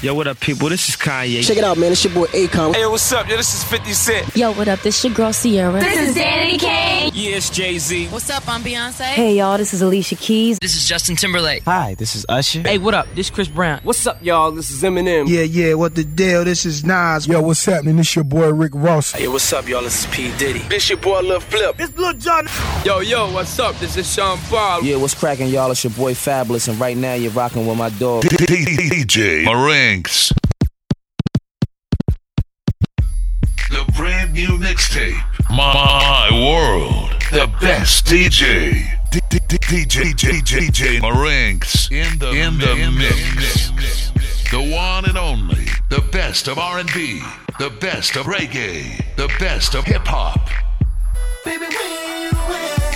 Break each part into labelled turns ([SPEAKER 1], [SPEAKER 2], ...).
[SPEAKER 1] Yo, what up, people? This is Kanye.
[SPEAKER 2] Check it out, man. It's your boy Akon.
[SPEAKER 3] Hey, what's up? Yo, this is 50 Cent.
[SPEAKER 4] Yo, what up? This your girl Ciara.
[SPEAKER 5] This is Danity Kane.
[SPEAKER 3] Yeah, it's Jay Z.
[SPEAKER 6] What's up? I'm Beyonce.
[SPEAKER 7] Hey, y'all. This is Alicia Keys.
[SPEAKER 8] This is Justin Timberlake.
[SPEAKER 9] Hi, this is Usher.
[SPEAKER 8] Hey, what up? This Chris Brown.
[SPEAKER 10] What's up, y'all? This is Eminem.
[SPEAKER 11] Yeah, yeah. What the deal? This is Nas.
[SPEAKER 12] Yo, what's happening? This your boy Rick Ross.
[SPEAKER 3] Hey, what's up, y'all? This is P Diddy.
[SPEAKER 10] This your boy Lil Flip.
[SPEAKER 11] This Lil Jon.
[SPEAKER 3] Yo, yo, what's up? This is Sean Paul.
[SPEAKER 9] Yeah, what's cracking, y'all? It's your boy Fabolous, and right now you're rocking with my dog
[SPEAKER 13] DJ Marinks. The brand new mixtape, My World, the best DJ. DJ DJ DJ Marinks in the in the mix. The one and only, the best of R&B, the best of reggae, the best of hip hop.
[SPEAKER 14] Baby, where you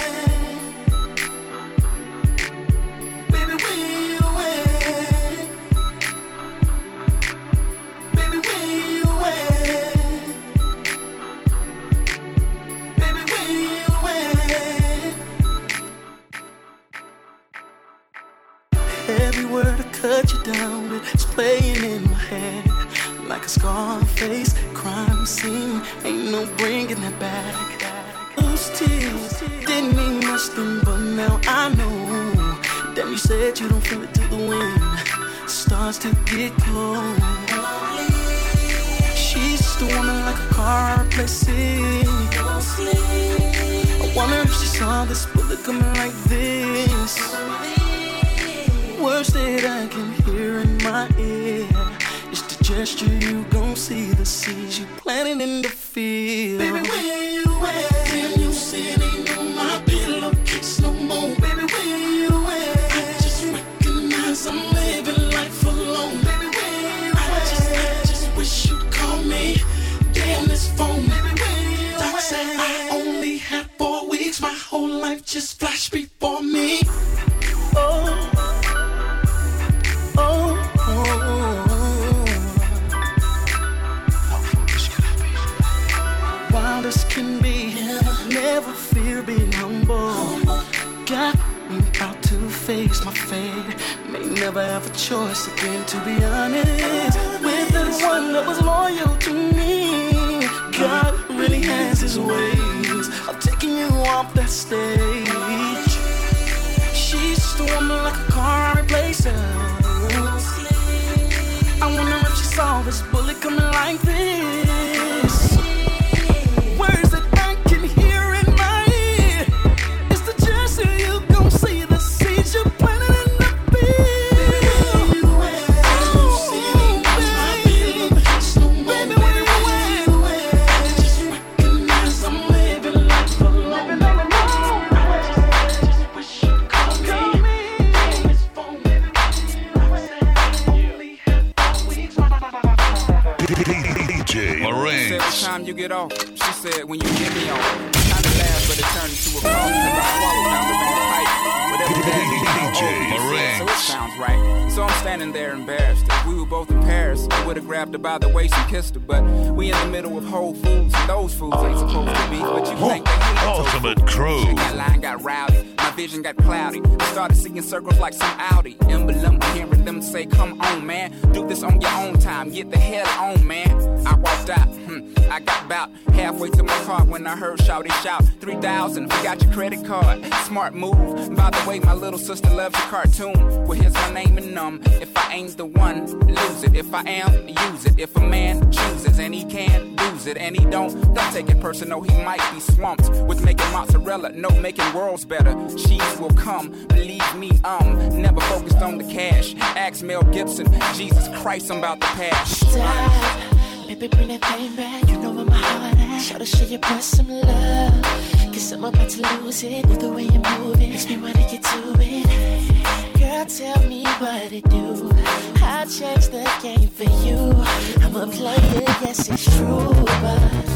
[SPEAKER 14] Word I cut you down with playing in my head like a Scarface crime scene. Ain't no bringing that back. Those tears didn't mean much then, but now I know. Damn, you said you don't feel it till the wind starts to get cold. She's a woman like a car I replace it. I wonder if she saw this bullet coming like this. Words that I can hear in my ear. is the gesture you gon' see, the seeds you planted in the field. Baby, where you at?
[SPEAKER 3] Circles like some 3,000, forgot your credit card. Smart move. By the way, my little sister loves your cartoon. Well, here's my name and um. If I ain't the one, lose it. If I am, use it. If a man chooses and he can't lose it and he don't, don't take it personal. He might be swamped with making mozzarella. No, making worlds better. Cheese will come. Believe me, um, never focused on the cash. Ask Mel Gibson. Jesus Christ, I'm about to pass.
[SPEAKER 4] Stop. Baby, bring that thing back. You know where my heart at. Show the shit you press some love. Cause I'm about to lose it. With the way you're moving, makes me wanna get to it. Girl, tell me what to do. I'll change the game for you. I'm a player, yes, it's true. But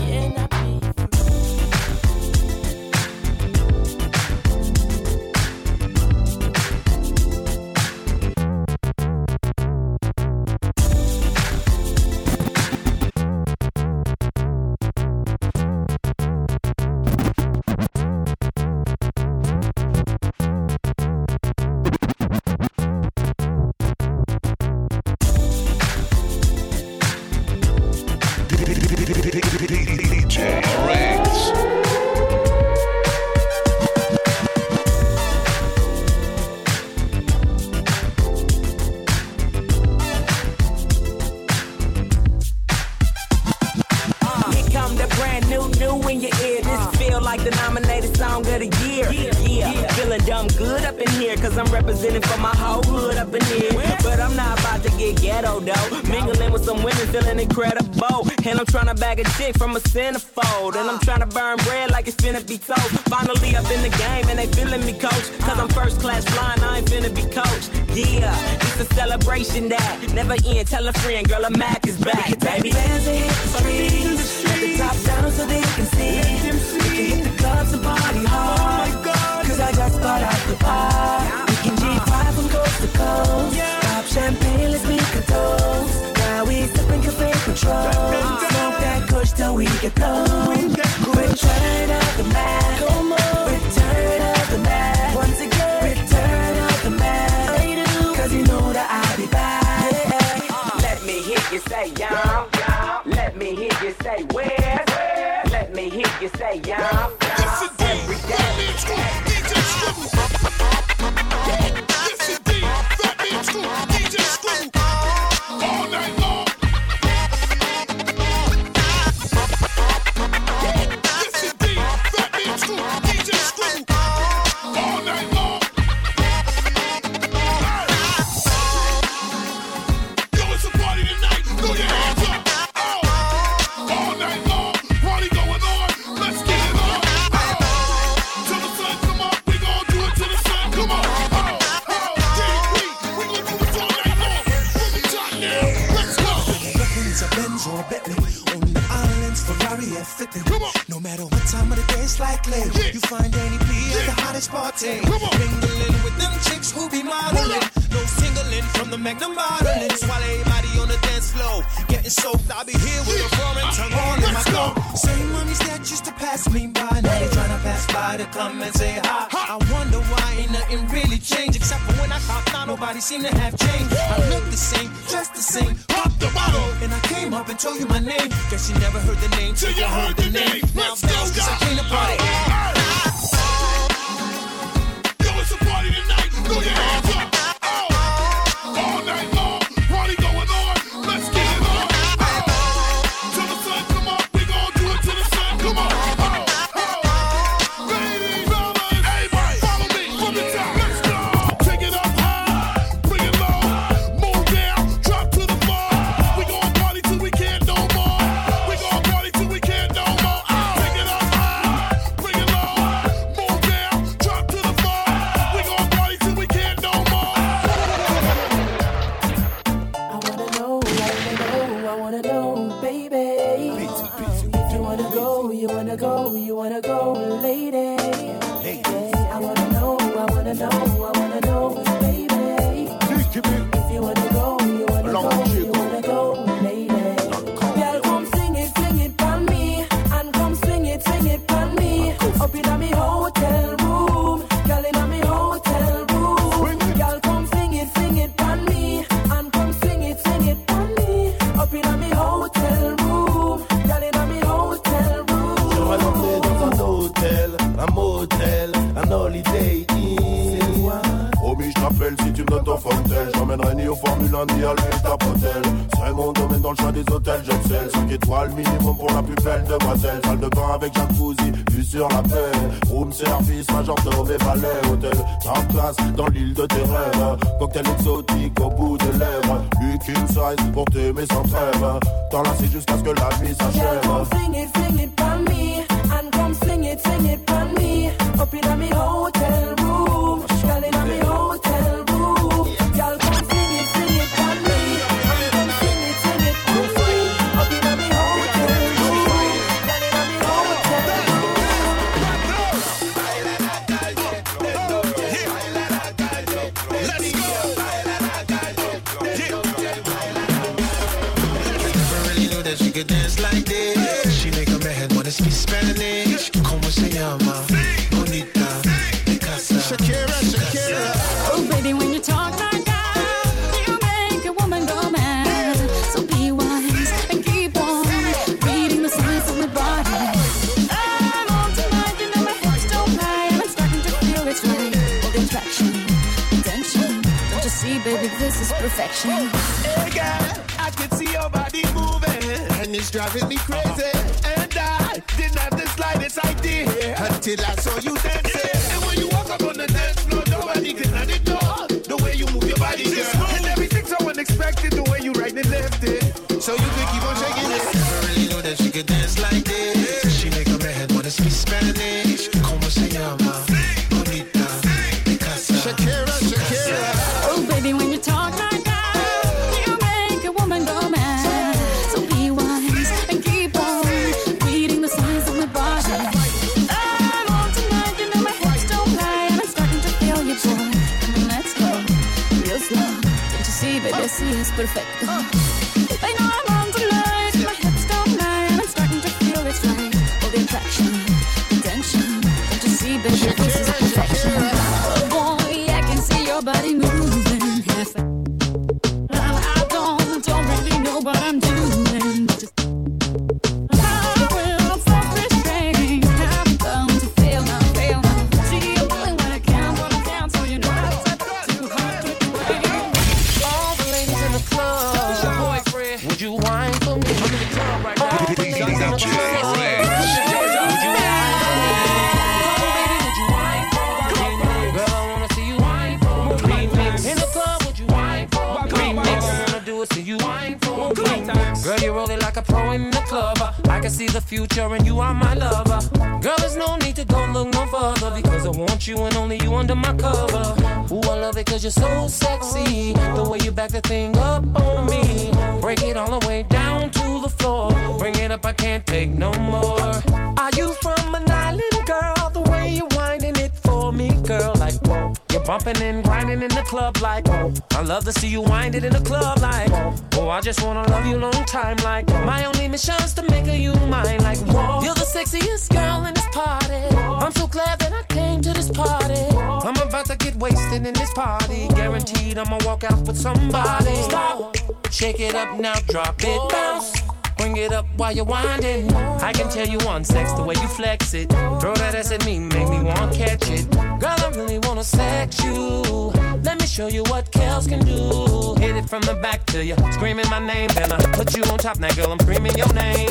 [SPEAKER 15] like a dick from a centerfold. And I'm trying to burn bread like it's finna be toast. Finally, up in the game and they feeling me, coach. Cause I'm first class flying, I ain't finna be coached. Yeah, it's a celebration that never end. Tell a friend, girl,
[SPEAKER 16] I'm mad. it low.
[SPEAKER 17] nigga dance like this. She make a man wanna speak Spanish. Como se llama? Bonita. Shakira, Shakira.
[SPEAKER 18] Oh, baby, when you talk like that, you make a woman go mad. So be wise and keep reading the signs my body. I'm on tonight, you know my hips don't lie, I'm starting to feel attraction. Don't you see, baby, this is perfection.
[SPEAKER 17] driving me crazy. And I
[SPEAKER 18] didn't have the slightest idea until I saw you
[SPEAKER 19] see the
[SPEAKER 20] future and you are my lover. Girl, there's no need to go look no further because I want you and only you under my cover. Ooh, I love it cause you're so sexy. The way you back the thing up on me. Break it all the way down to the floor. Bring it up, I can't take no more. Are you from an island, girl? The way you're winding it for me, girl, like whoa bumping and grinding in the club like. Oh, I love to see you winded in the club like oh. I just wanna love you long time like. My only mission's to make you mine like. You're the sexiest girl in this party. I'm so glad that I came to this party. I'm about to get wasted in this party. Guaranteed I'ma walk out with somebody. Stop, shake it up now, drop it, bounce Bring it up while you're winding. I can tell you on sex the way you flex it. Throw that ass at me, make me want to catch it. Girl, I really wanna sex you. Let me show you what Kels can do. Hit it from the back to you, screaming my name, then I put you on top. Now, girl, I'm screaming your name.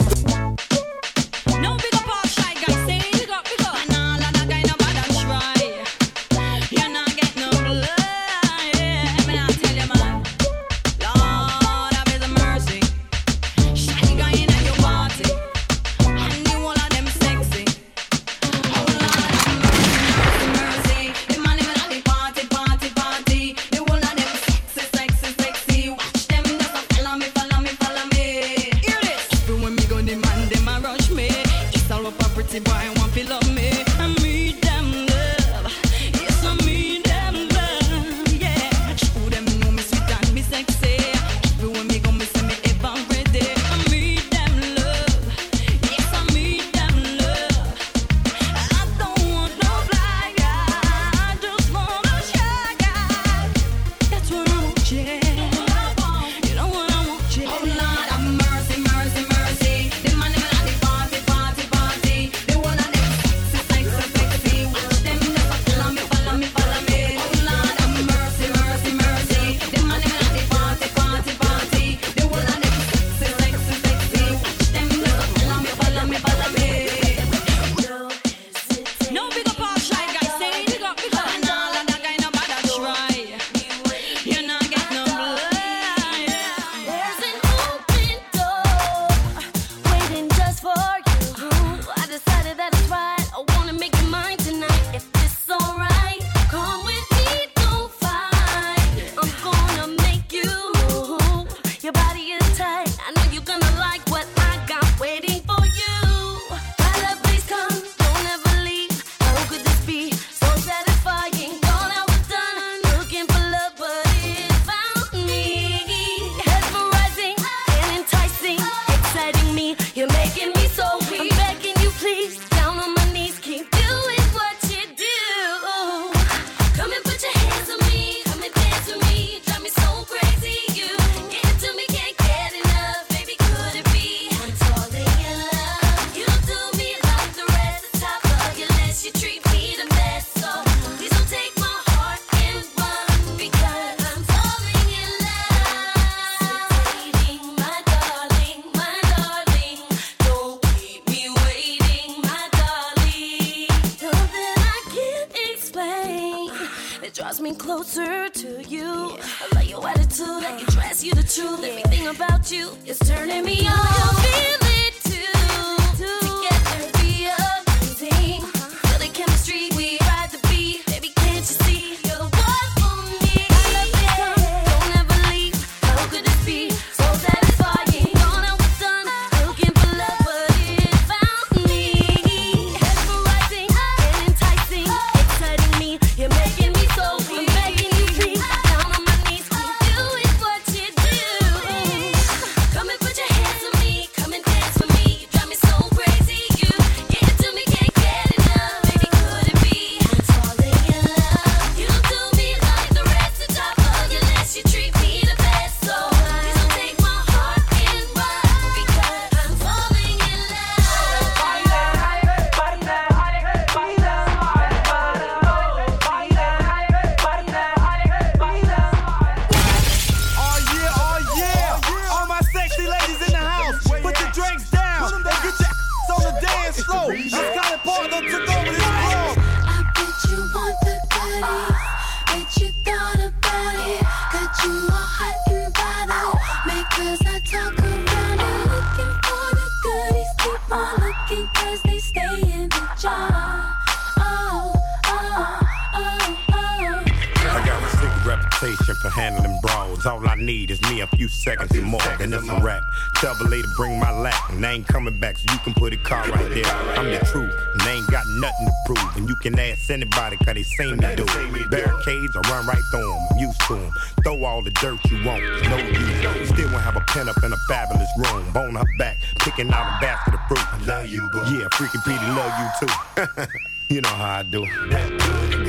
[SPEAKER 19] a
[SPEAKER 21] fabulous room. bone her back, picking out a basket of fruit. I love you, boo. Yeah, freaking Petey, love you too. you know how I do.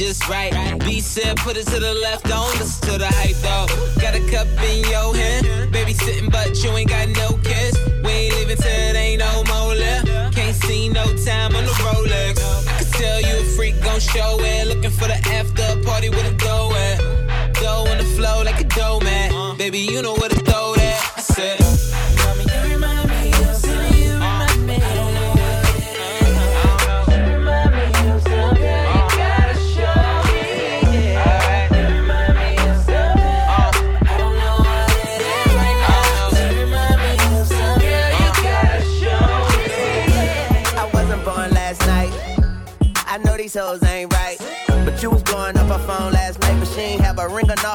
[SPEAKER 22] just
[SPEAKER 14] right.
[SPEAKER 23] B said, put it to the left, don't listen to the hype though. Got a cup in your hand, baby sitting, but you ain't got no kiss. We ain't leaving till it ain't no more left. Can't see no time on the Rolex. I can tell you a freak gon' show it. Looking for the after party with a go at. Go on the flow like a dough man. Baby, you know what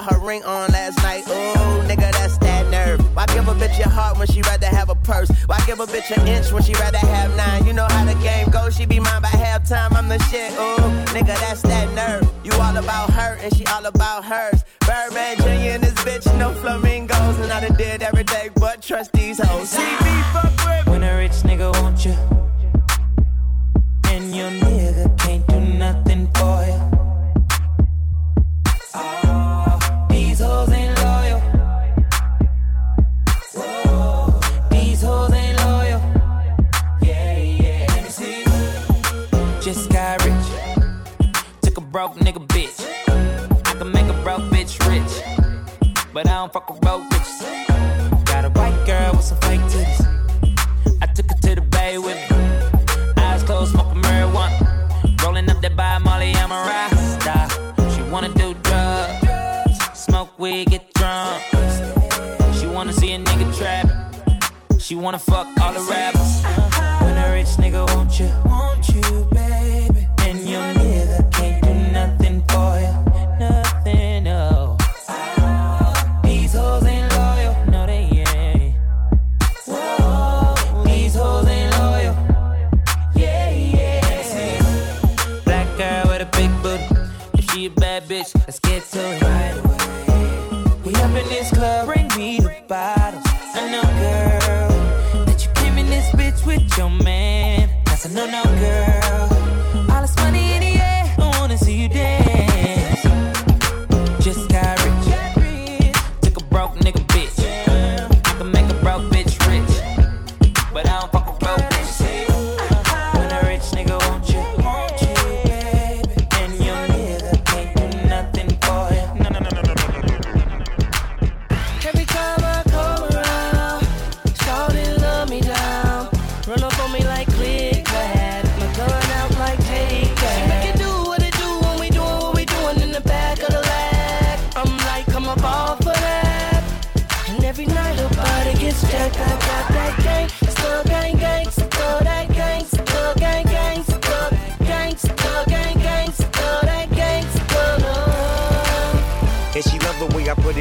[SPEAKER 24] her ring on last night. Ooh, nigga, that's that nerve. Why give a bitch your heart when she rather have a purse? Why give a bitch an inch when she rather have nine? You know how the game goes, she be mine by halftime. I'm the shit, ooh, nigga, that's that nerve. You all about her and she all about hers. Birdman Jr. and this bitch, no flamingos. And I done did every day but trust these hoes. See me
[SPEAKER 23] don't fuck with broke bitches. Got a white girl with some fake titties. I took her to the bay with me. Eyes closed, smoking marijuana. Rolling up that by Molly, I'm a rasta. She wanna do drugs, smoke weed, get drunk. She wanna see a nigga trap. She wanna fuck all the rappers.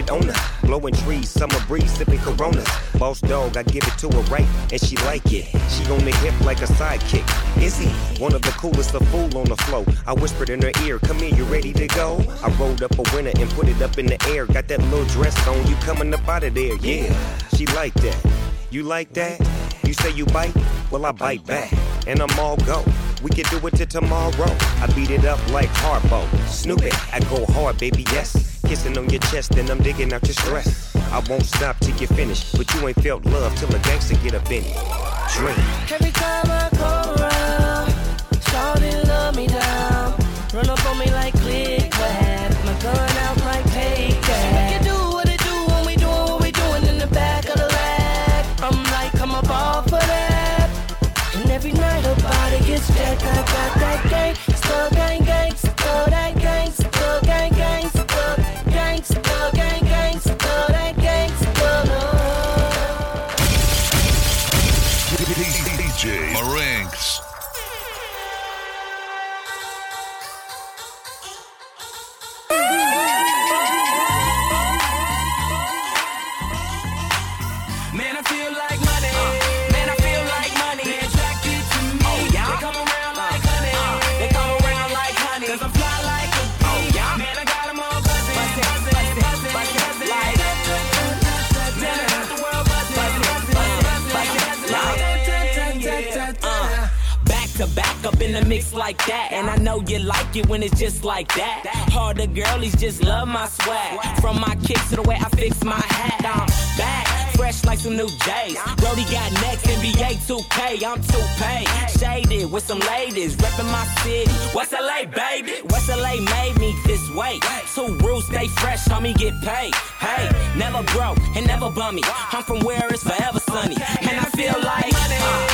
[SPEAKER 22] On her.
[SPEAKER 25] Blowing trees, summer breeze, sipping coronas. Boss dog, I give it to her right, and she like it. She on the hip like a sidekick. Izzy, one of the coolest, of fool on the flow. I whispered in her ear, come here, you ready to go? I rolled up a winner and put it up in the air. Got that little dress on, you coming up out of there, yeah. She like that. You like that? You say you bite? Well, I bite back, and I'm all go. We can do it till tomorrow. I beat it up like Harpo. Snoop it, I go hard, baby, yes. Kissing on your chest, and I'm digging out your stress. I won't stop till you finish, but you ain't felt love till a gangster get up in it. Drink.
[SPEAKER 22] Every time I come around, love me down. Run up on me like
[SPEAKER 15] mix like that. And I know you like it when it's just like that. Harder girlies just love my swag. From my kicks to the way I fix my hat. I'm back fresh like some new J's. Brody got next, NBA 2K, I'm 2Pay. Shaded with some ladies, reppin' my city. West LA, baby. West LA made me this way. Two rules, stay fresh, homie, get paid. Hey, never broke and never bummy. I'm from where it's forever sunny. And I feel like, uh,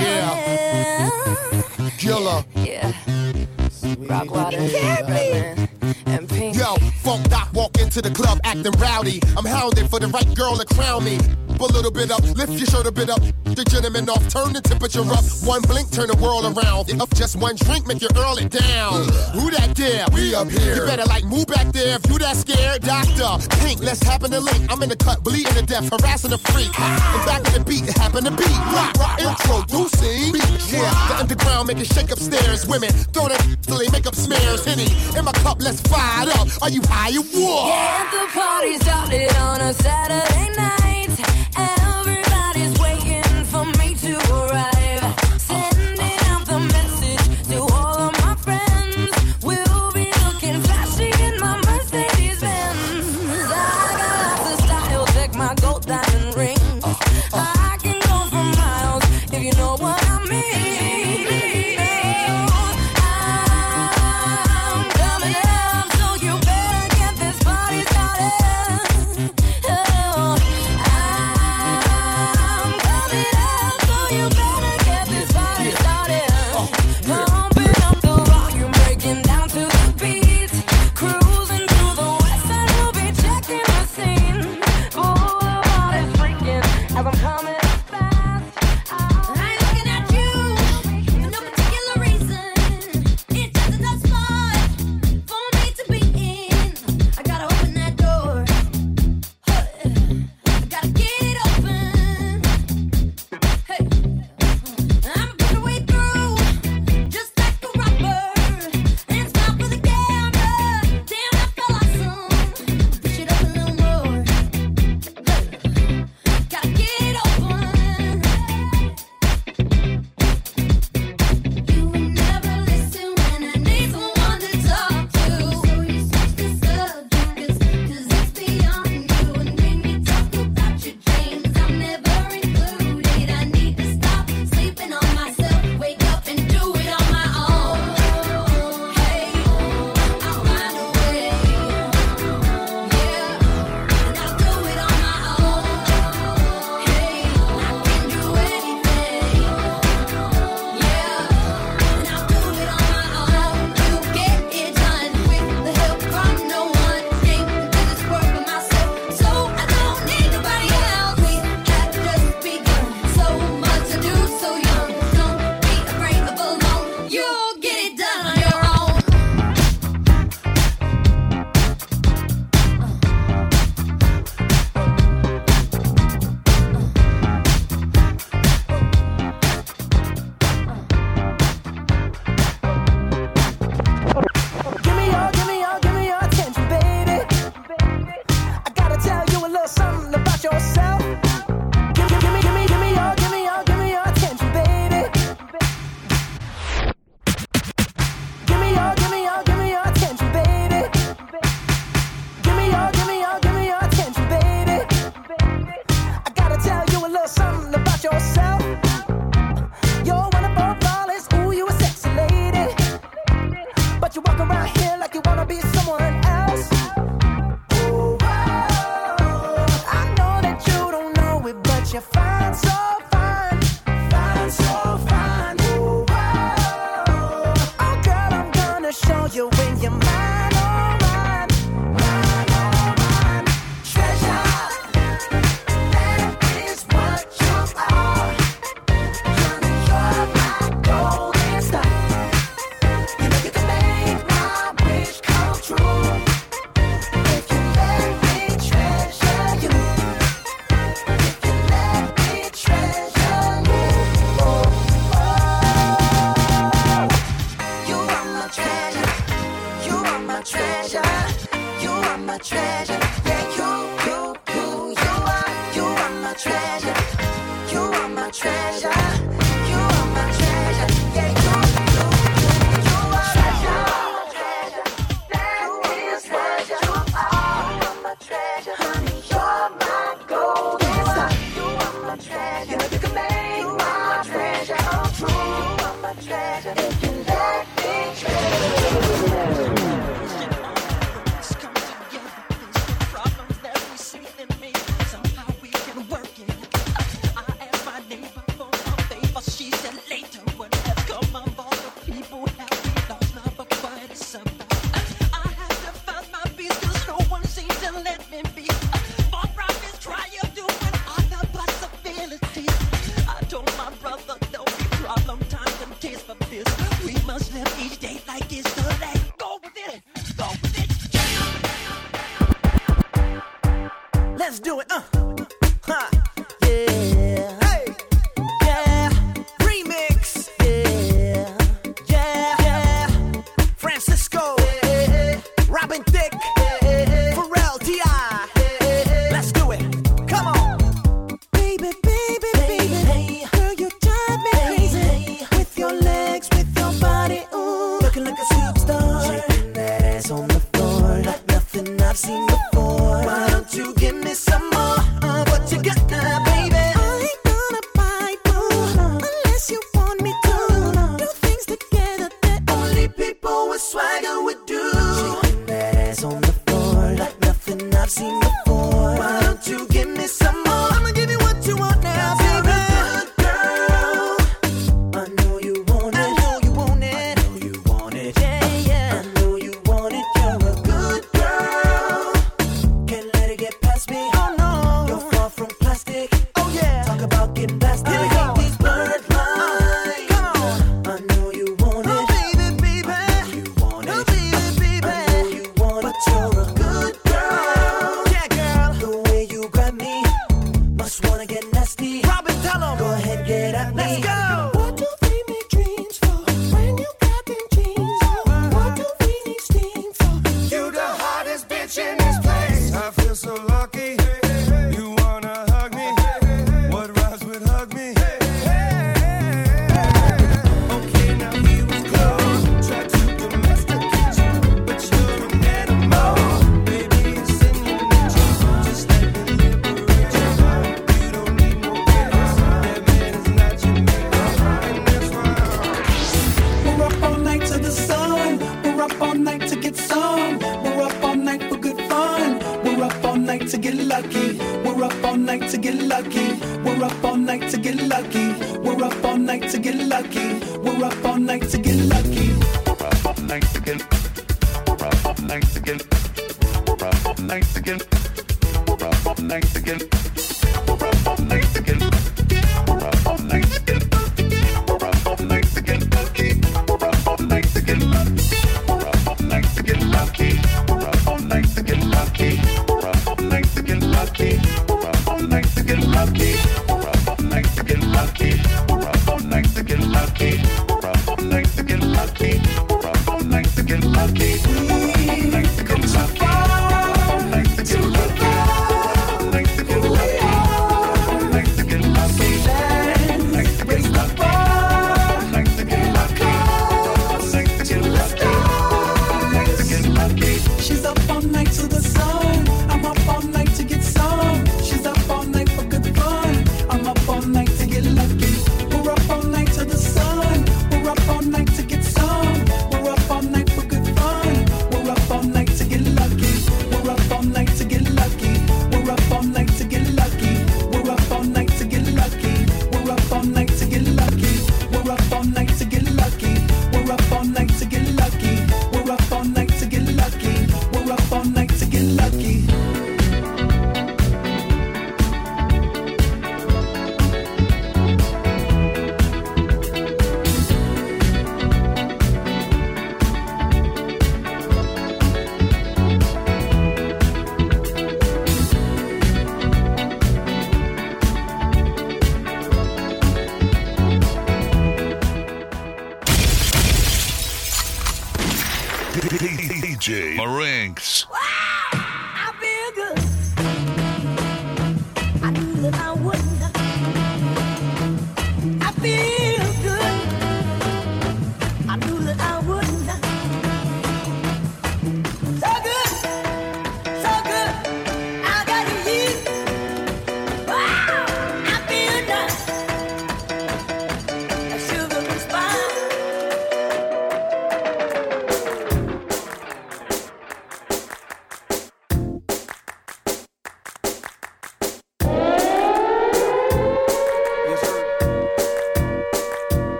[SPEAKER 26] Yeah. Killer.
[SPEAKER 9] Yeah. Rock water. And pink.
[SPEAKER 26] Yo, funk doc walk into the club acting rowdy. I'm hounding for the right girl to crown me. A little bit up, lift your shirt a bit up. The gentleman off, turn the temperature up. One blink, turn the world around. Up just one drink, make you earl it down. Who that there? We up here. You better like move back there if you that scared. Doctor, pink, let's happen to link. I'm in the cut, bleeding to death, harassing the freak. And back of the beat, it happen to beat. Rock, rock, introducing. Beat, yeah, the underground
[SPEAKER 27] down, make it shake upstairs. Women throw that till they make up smears. Henny in my cup, let's fire it up. Are you high? or what?
[SPEAKER 5] Yeah, the party started on a Saturday night.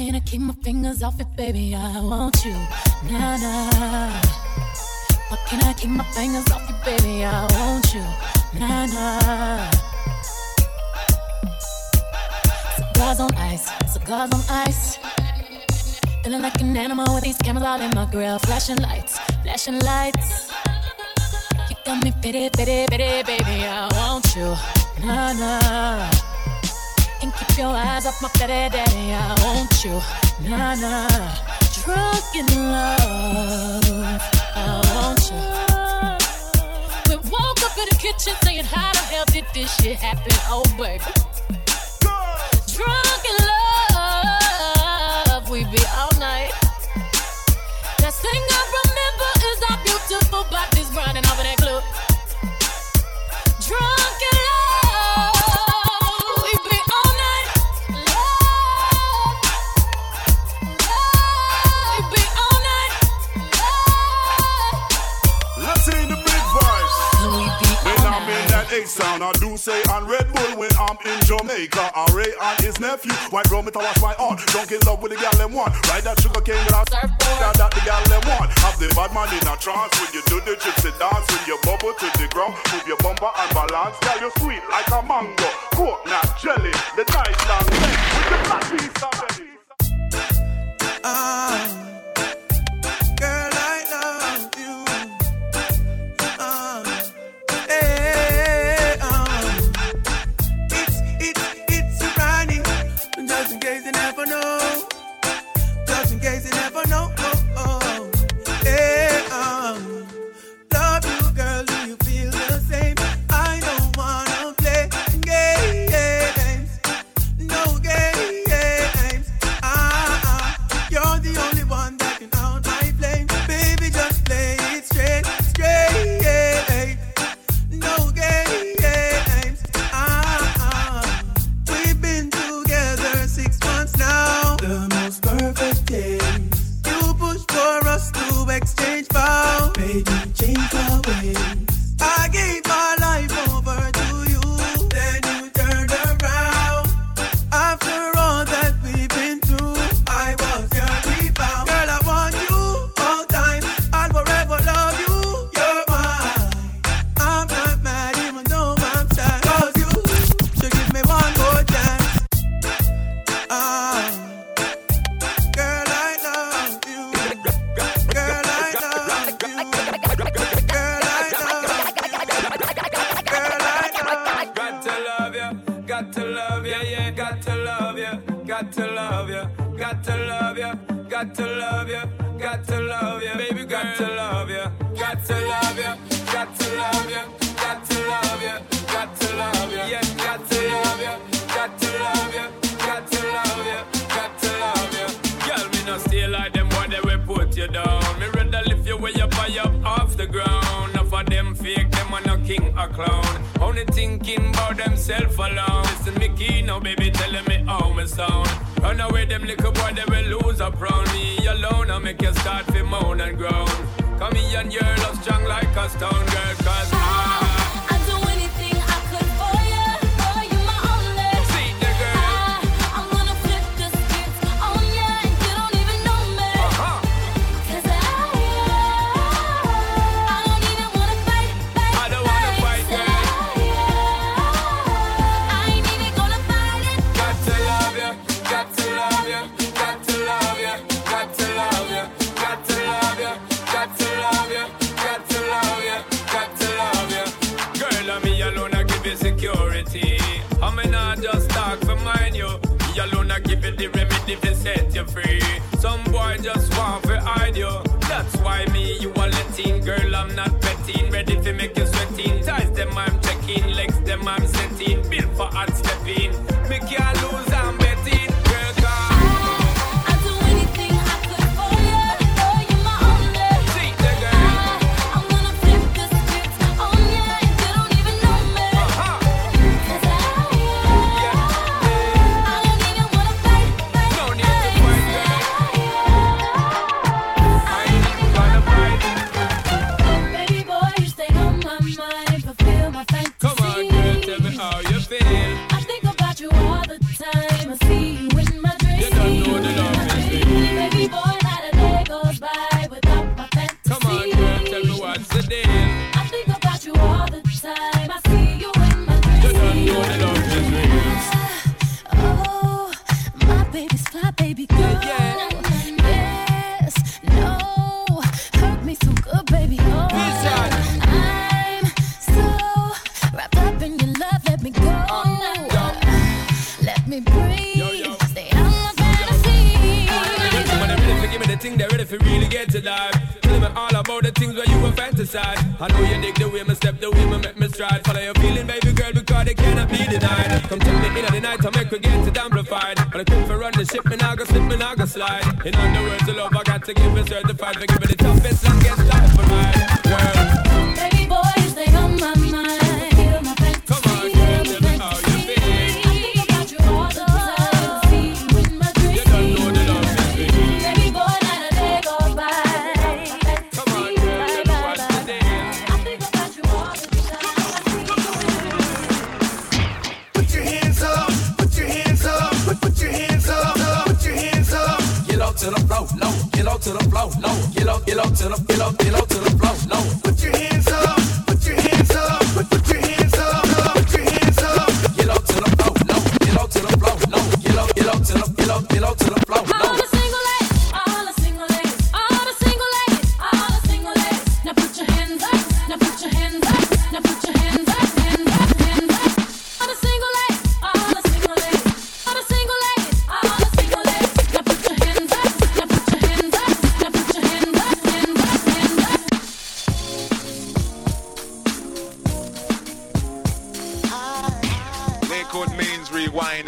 [SPEAKER 5] Can I
[SPEAKER 4] keep my fingers off it, baby? I want you. Nah, nah. Why can I keep my fingers off you, baby? I want you. Nah, nah. Cigars on ice, cigars on ice. Feeling like an animal with these cameras all in my grill. Flashing lights, flashing lights. You got me pity, pity, pity, baby. I want you. Nah, nah. And keep your eyes off my daddy. I want you, nah, nah. Drunk in love, I want you. We woke up in the kitchen saying, How the hell did this shit happen? Oh, baby. Drunk in love, we be all night. Last thing I remember is our beautiful bodies running over that club.
[SPEAKER 10] Say on Red Bull when I'm in Jamaica. I Ray and his nephew, white rum it I wash my own. Drunk in love with the gal them one. Ride that sugar cane with a surfboard that the gal them one. Have the bad man in a trance when you do the gypsy dance. When you bubble to the ground, move your bumper and balance. Girl, you sweet like a mango, coconut jelly, the nice long neck with the black piece of it.
[SPEAKER 27] Ah,
[SPEAKER 11] got to love you, got to love you, baby, got to love you, got to love you, got to love you, got to love you, got to love you, yeah, got to love you, got to love you, got to love you, got to love you. Girl, me no stay like them boy, they will put you down. Me rather lift you way up high up off the ground. Enough of them fake, them are no king or clown. Only thinking about themself alone. Listen, me key now, baby, telling me how me sound. Run away, them little boy, they will lose up round me alone. I make you start to moan and groan. Come here and your love strong like a stone girl, cause
[SPEAKER 27] I.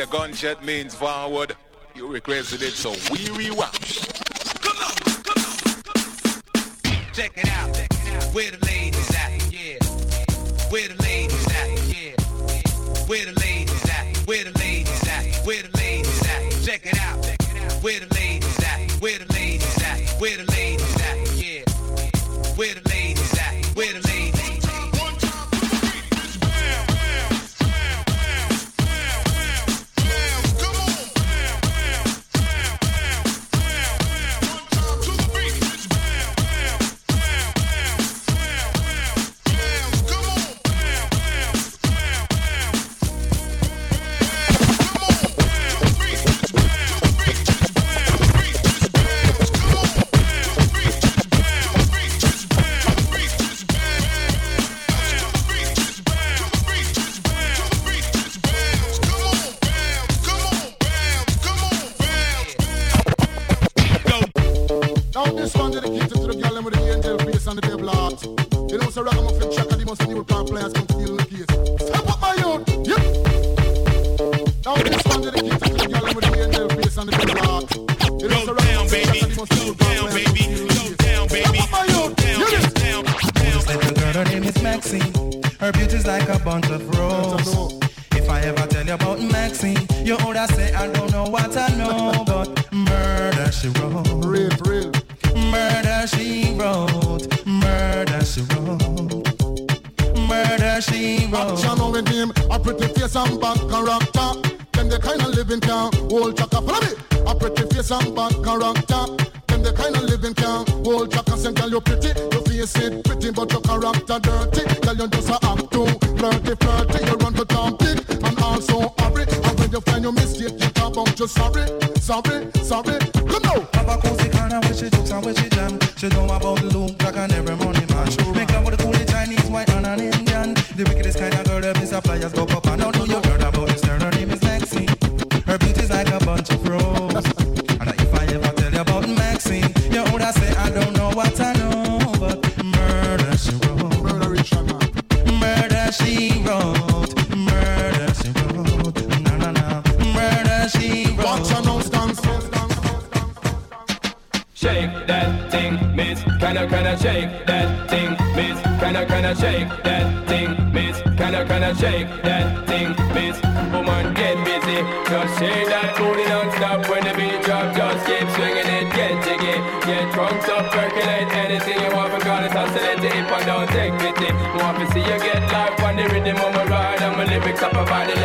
[SPEAKER 28] a gunshot means forward. You requested it, so we rewind.
[SPEAKER 29] Check it out. Where the ladies at? Yeah. Where the
[SPEAKER 30] a
[SPEAKER 31] pretty face and bad character. Them the kind of living can hold chaka. Follow me. A pretty face and bad character. Them the kind of living can hold chaka. Say, girl, you pretty, your face it pretty, but your character dirty. Girl, you just a act too flirty, flirty. You run to town big and also hurry. And when you find your mistake, you talk about you sorry, sorry, sorry. Come now.
[SPEAKER 30] Have a cozy corner where she jokes and where she jam. She know about the loop like an every morning man. Make love with a coolie Chinese, white and an Indian. The wickedest kind of girl that Mr. Flyers go up and down. Know you heard about this girl? Her name is Maxine. Her beauty's like a bunch of roses. And if I ever tell you about Maxine, you would say I don't know what I know, but murder she wrote. Murder she wrote. Murder she wrote. No, no, no. Murder she wrote.
[SPEAKER 31] Watch her now, stand, stand,
[SPEAKER 11] Shake that thing, miss. Kinda, kinda shake that thing, miss. Kinda, shake that thing, miss. Kinda, kinda shake that thing, miss. Woman, get busy. Just shake that booty non-stop when the beat drop. Just keep swinging it, get jiggy. Get drunk, up, percolate anything you want. Because it's oscillate it if I don't take pity. Want to see you get life on the rhythm of my ride. And my lyrics up about electricity.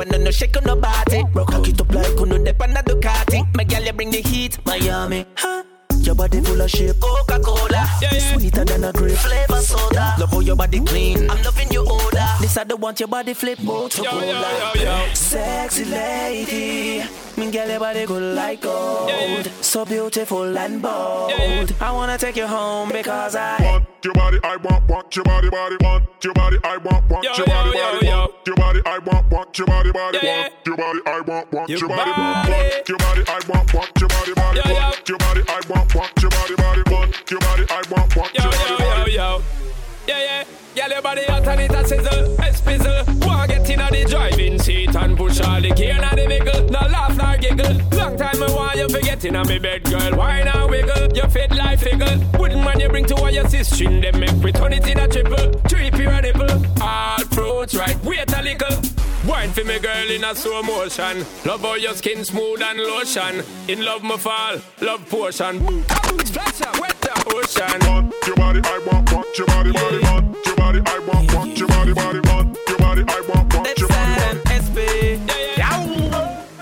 [SPEAKER 27] My
[SPEAKER 24] love is so when no shake on nobody. Cock it up like uno dep on a Ducati. My girl, you bring the heat, Miami. Huh? Your body full of shape, Coca-Cola Sweeter than a grape, flavor soda Love how your body clean, I'm loving your odor This I don't want your body flip, Motorola Sexy lady Me girl, your body good like gold So beautiful and bold I wanna take you home because I
[SPEAKER 8] want your body, I want, want your body, body, want your body, I want, want your body, body, want your body, I want, want your body, body, want your body, I want, want your body, want your body, I want, want your body, body, want your body, I want, want your body, body, want your body, I want, want your body, body.
[SPEAKER 11] Yeah, yeah. Girl, your body hot and it a sizzle, a spizzle. Wanna get in the driving seat and push all the gear in the vehicle. No laugh, no giggle. Long time I want you forget in me bed, girl. Why not wiggle? You fit like figgle. Wooden man you bring to all your sister, them make we turn it in a triple. A nipple. All fruits right, wait a little. Wine for me girl in a slow motion. Love how your skin smooth and lotion. In love my fall, love potion. Splash up, wet the ocean.
[SPEAKER 8] Want your body, I want, want your body, body, want your body, I want, want your body, body, want your body, I want, want your body, body.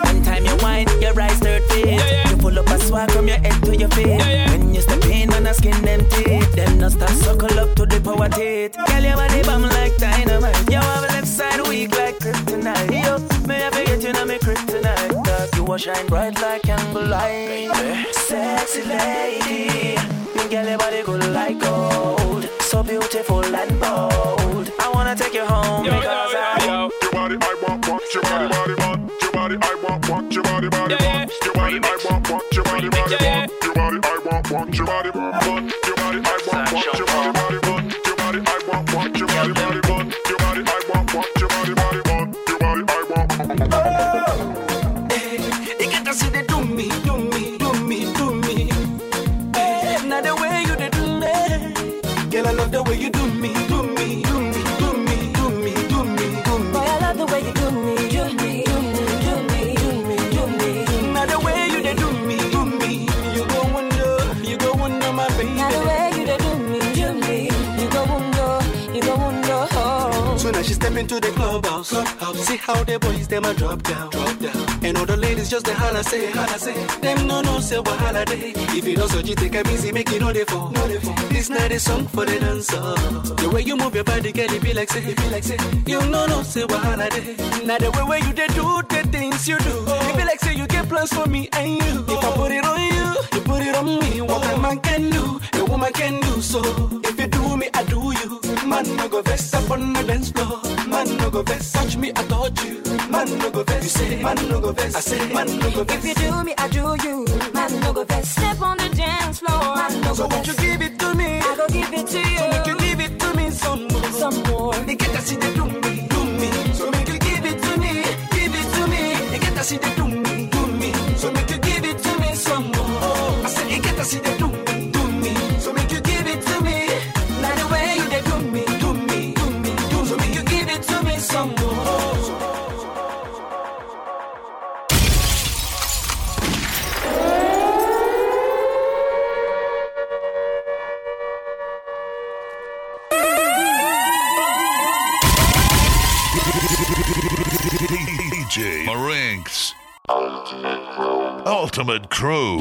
[SPEAKER 24] One time you whine, your eyes dirty. You pull up a swag from your head to your feet. When you step in on a skin empty, then no start suckle up to the power teeth. Girl, your body bomb like dynamite. You have a left side weak like will shine bright like candlelight. Sexy lady, me girl, your body good like gold. So beautiful and bold. I wanna take you home because I.
[SPEAKER 8] Your body, I want, want your body, body, want your body, I want, want your body, body, want your body, I want, want your body, body, want your body, I want, want your body, want your body, I want, want your body, body, want your body, I want, want your body, body, want
[SPEAKER 14] how the boys them a drop down, drop down. And all the ladies just the holla say, holla say. Them no no say what holiday. If you don't so you take a easy, make it no they fall. No they fall. This night is song for the dancer. The way you move your body, girl, it be like say, it be like say. You no no say what holiday. Now the way where you they do the things you do. It be like say you get plans for me and you. If I put it on you, you put it on me. What a man can do, a woman can do. So if you do me, I do you. Man no go vest up on the dance floor. Man no go vest, touch me, I touch you. Man no go vest, you say. Man no go vest, I say. Man no go vest.
[SPEAKER 32] If you do me, I do you. Man, no go best. Step on the dance floor. Man, no
[SPEAKER 14] So
[SPEAKER 32] go
[SPEAKER 14] won't you give it to me?
[SPEAKER 32] I go give it to you.
[SPEAKER 14] So make you give it to me some more.
[SPEAKER 32] Some more.
[SPEAKER 14] You get to see the do me, do me. So make you give it to me, give it to me. You get to see the do me, do me. So make you give it to me some more. I said you get to see the
[SPEAKER 13] DJ Marinx. Ultimate Crew. Ultimate Crew.